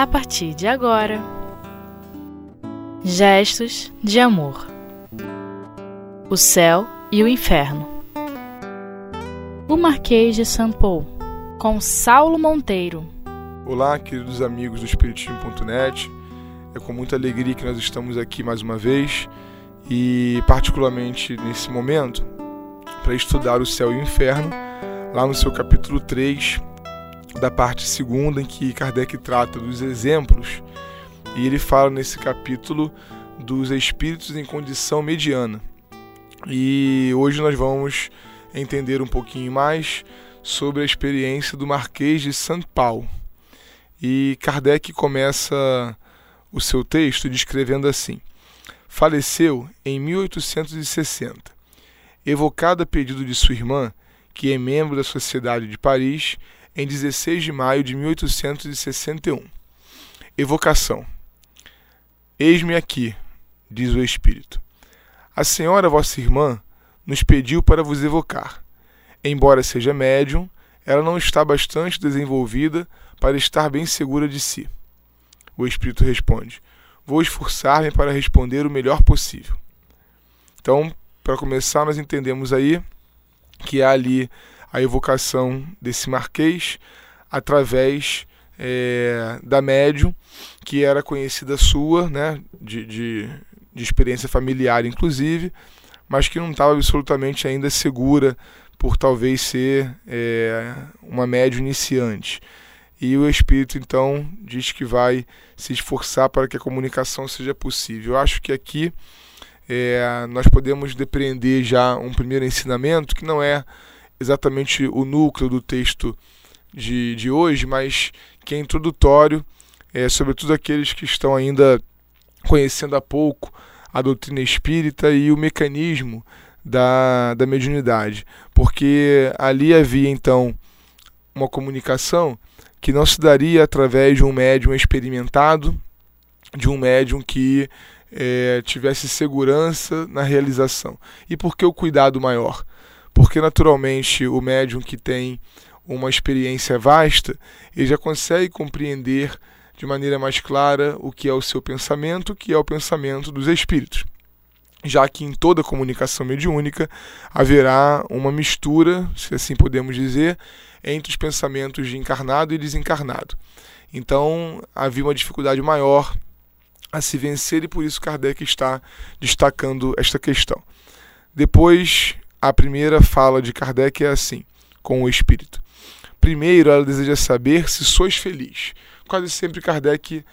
a partir de agora. Gestos de amor. O céu e o inferno. O Marquês de São Paulo, com Saulo Monteiro. Olá, queridos amigos do Espiritismo.net. É com muita alegria que nós estamos aqui mais uma vez e, particularmente nesse momento, para estudar o céu e o inferno, lá no seu capítulo 3, da parte segunda, em que Kardec trata dos exemplos, e ele fala nesse capítulo dos espíritos em condição mediana. E hoje nós vamos entender um pouquinho mais sobre a experiência do Marquês de São Paulo. E Kardec começa o seu texto descrevendo assim: Faleceu em 1860, evocado a pedido de sua irmã, que é membro da Sociedade de Paris, em 16 de maio de 1861. Evocação: Eis-me aqui, diz o Espírito. A senhora, vossa irmã, nos pediu para vos evocar. Embora seja médium, ela não está bastante desenvolvida para estar bem segura de si. O Espírito responde: Vou esforçar-me para responder o melhor possível. Então, para começar, nós entendemos aí que há ali a evocação desse marquês através é, da médium, que era conhecida sua, né, de, de, de experiência familiar inclusive, mas que não estava absolutamente ainda segura por talvez ser é, uma médium iniciante. E o espírito então diz que vai se esforçar para que a comunicação seja possível. Eu acho que aqui é, nós podemos depreender já um primeiro ensinamento que não é exatamente o núcleo do texto de, de hoje, mas que é introdutório, é, sobretudo aqueles que estão ainda conhecendo há pouco a doutrina espírita e o mecanismo da, da mediunidade. Porque ali havia então uma comunicação que não se daria através de um médium experimentado, de um médium que é, tivesse segurança na realização. E por que o cuidado maior? Porque naturalmente o médium que tem uma experiência vasta, ele já consegue compreender de maneira mais clara o que é o seu pensamento, que é o pensamento dos espíritos. Já que em toda comunicação mediúnica haverá uma mistura, se assim podemos dizer, entre os pensamentos de encarnado e desencarnado. Então havia uma dificuldade maior a se vencer e por isso Kardec está destacando esta questão. Depois a primeira fala de Kardec é assim, com o espírito. Primeiro, ela deseja saber se sois feliz. Quase sempre Kardec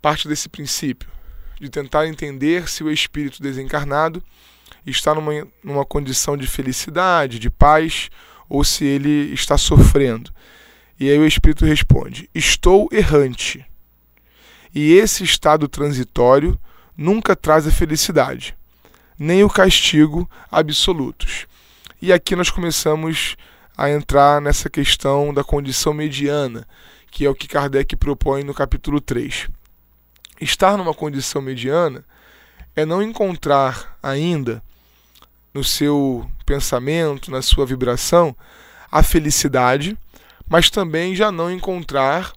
parte desse princípio, de tentar entender se o espírito desencarnado está numa, numa condição de felicidade, de paz, ou se ele está sofrendo. E aí o espírito responde: Estou errante. E esse estado transitório nunca traz a felicidade nem o castigo absolutos. E aqui nós começamos a entrar nessa questão da condição mediana, que é o que Kardec propõe no capítulo 3. Estar numa condição mediana é não encontrar ainda no seu pensamento, na sua vibração, a felicidade, mas também já não encontrar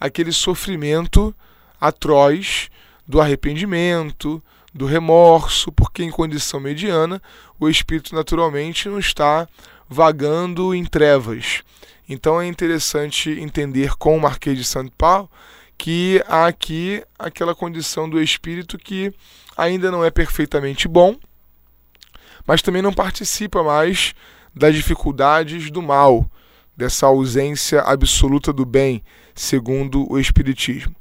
aquele sofrimento atroz do arrependimento, do remorso, porque em condição mediana o espírito naturalmente não está vagando em trevas. Então é interessante entender com o Marquês de São Paulo que há aqui aquela condição do espírito que ainda não é perfeitamente bom, mas também não participa mais das dificuldades do mal, dessa ausência absoluta do bem, segundo o Espiritismo.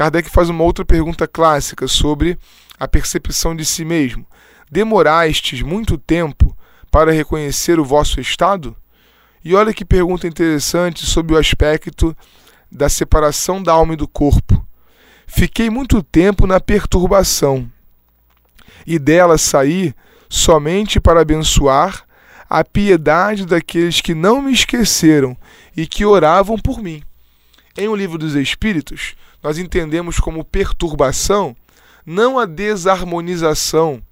Kardec faz uma outra pergunta clássica sobre a percepção de si mesmo. Demorastes muito tempo para reconhecer o vosso estado? E olha que pergunta interessante sobre o aspecto da separação da alma e do corpo. Fiquei muito tempo na perturbação, e dela saí somente para abençoar a piedade daqueles que não me esqueceram e que oravam por mim. Em O Livro dos Espíritos, nós entendemos como perturbação não a desarmonização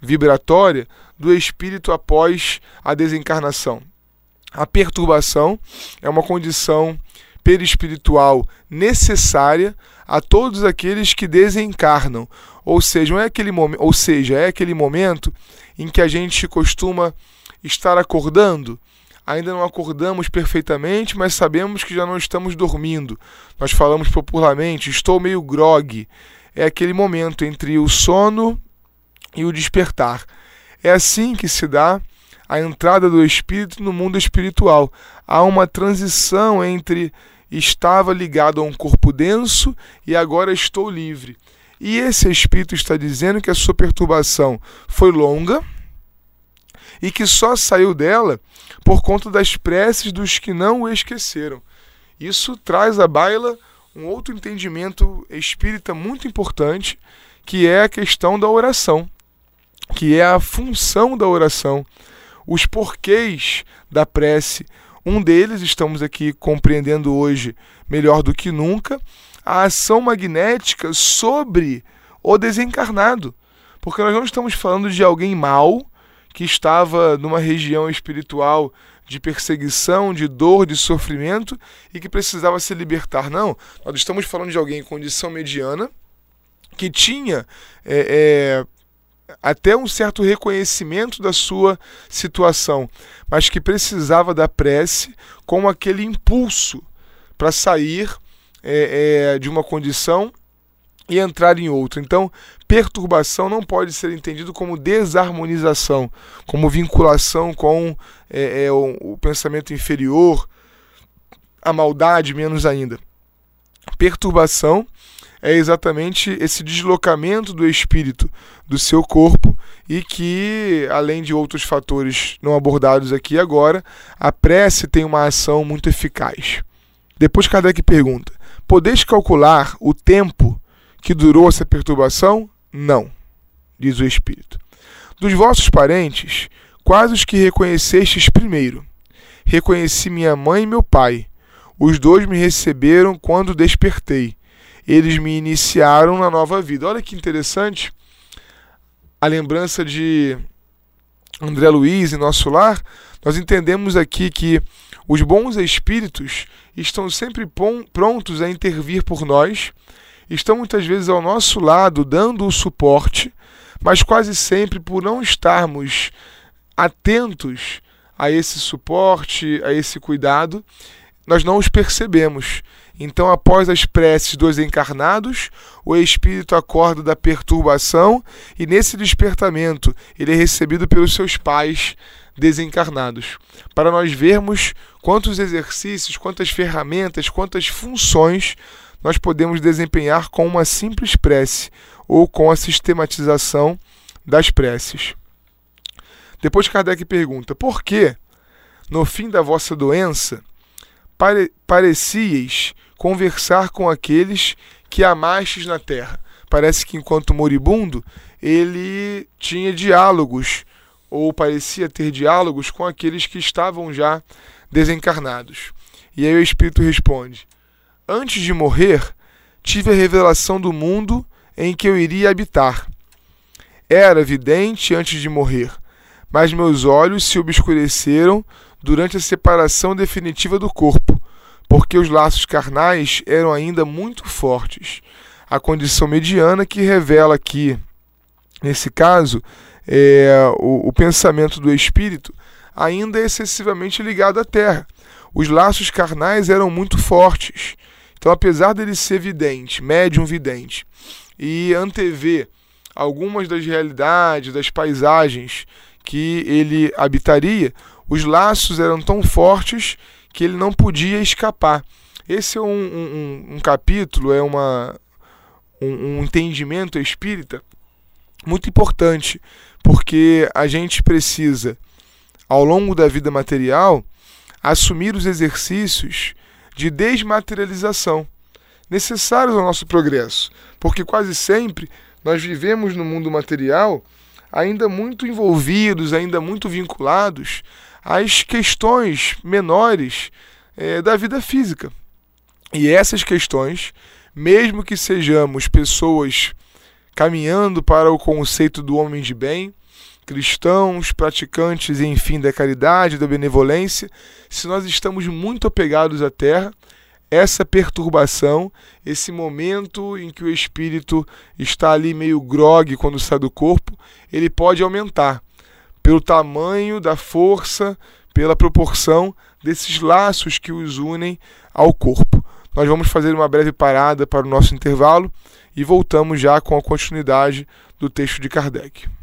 vibratória do espírito após a desencarnação. A perturbação é uma condição perispiritual necessária a todos aqueles que desencarnam. Ou seja, é aquele momento, ou seja, é aquele momento em que a gente costuma estar acordando. Ainda não acordamos perfeitamente, mas sabemos que já não estamos dormindo. Nós falamos popularmente, estou meio grog. É aquele momento entre o sono e o despertar. É assim que se dá a entrada do espírito no mundo espiritual. Há uma transição entre estava ligado a um corpo denso e agora estou livre. E esse espírito está dizendo que a sua perturbação foi longa e que só saiu dela por conta das preces dos que não o esqueceram. Isso traz à baila um outro entendimento espírita muito importante, que é a questão da oração, que é a função da oração, os porquês da prece, um deles, estamos aqui compreendendo hoje melhor do que nunca, a ação magnética sobre o desencarnado. Porque nós não estamos falando de alguém mau que estava numa região espiritual de perseguição, de dor, de sofrimento e que precisava se libertar. Não, nós estamos falando de alguém em condição mediana que tinha é, é, até um certo reconhecimento da sua situação, mas que precisava da prece como aquele impulso para sair é, é, de uma condição e entrar em outra. Então, perturbação não pode ser entendido como desarmonização, como vinculação com é, é o, o pensamento inferior, a maldade, menos ainda. Perturbação é exatamente esse deslocamento do espírito do seu corpo e que, além de outros fatores não abordados aqui agora, a prece tem uma ação muito eficaz. Depois Kardec pergunta: Podeis calcular o tempo que durou essa perturbação? Não, diz o espírito. Dos vossos parentes, quais os que reconhecestes primeiro? Reconheci minha mãe e meu pai. Os dois me receberam quando despertei eles me iniciaram na nova vida. Olha que interessante a lembrança de André Luiz em nosso lar. Nós entendemos aqui que os bons espíritos estão sempre prontos a intervir por nós, estão muitas vezes ao nosso lado dando o suporte, mas quase sempre por não estarmos atentos a esse suporte, a esse cuidado, nós não os percebemos. Então, após as preces dos encarnados, o espírito acorda da perturbação e, nesse despertamento, ele é recebido pelos seus pais desencarnados. Para nós vermos quantos exercícios, quantas ferramentas, quantas funções nós podemos desempenhar com uma simples prece ou com a sistematização das preces. Depois Kardec pergunta: por que, no fim da vossa doença, pare parecieis conversar com aqueles que amastes na terra. Parece que enquanto moribundo, ele tinha diálogos, ou parecia ter diálogos com aqueles que estavam já desencarnados. E aí o Espírito responde: Antes de morrer, tive a revelação do mundo em que eu iria habitar. Era vidente antes de morrer, mas meus olhos se obscureceram durante a separação definitiva do corpo porque os laços carnais eram ainda muito fortes. A condição mediana que revela aqui, nesse caso, é, o, o pensamento do espírito ainda é excessivamente ligado à terra. Os laços carnais eram muito fortes. Então, apesar dele ser vidente, médium vidente, e antever algumas das realidades, das paisagens que ele habitaria, os laços eram tão fortes que ele não podia escapar. Esse é um, um, um capítulo, é uma, um, um entendimento espírita muito importante, porque a gente precisa, ao longo da vida material, assumir os exercícios de desmaterialização necessários ao nosso progresso, porque quase sempre nós vivemos no mundo material ainda muito envolvidos, ainda muito vinculados as questões menores é, da vida física. E essas questões, mesmo que sejamos pessoas caminhando para o conceito do homem de bem, cristãos, praticantes, enfim, da caridade, da benevolência, se nós estamos muito apegados à terra, essa perturbação, esse momento em que o espírito está ali meio grogue quando sai do corpo, ele pode aumentar pelo tamanho da força, pela proporção desses laços que os unem ao corpo. Nós vamos fazer uma breve parada para o nosso intervalo e voltamos já com a continuidade do texto de Kardec.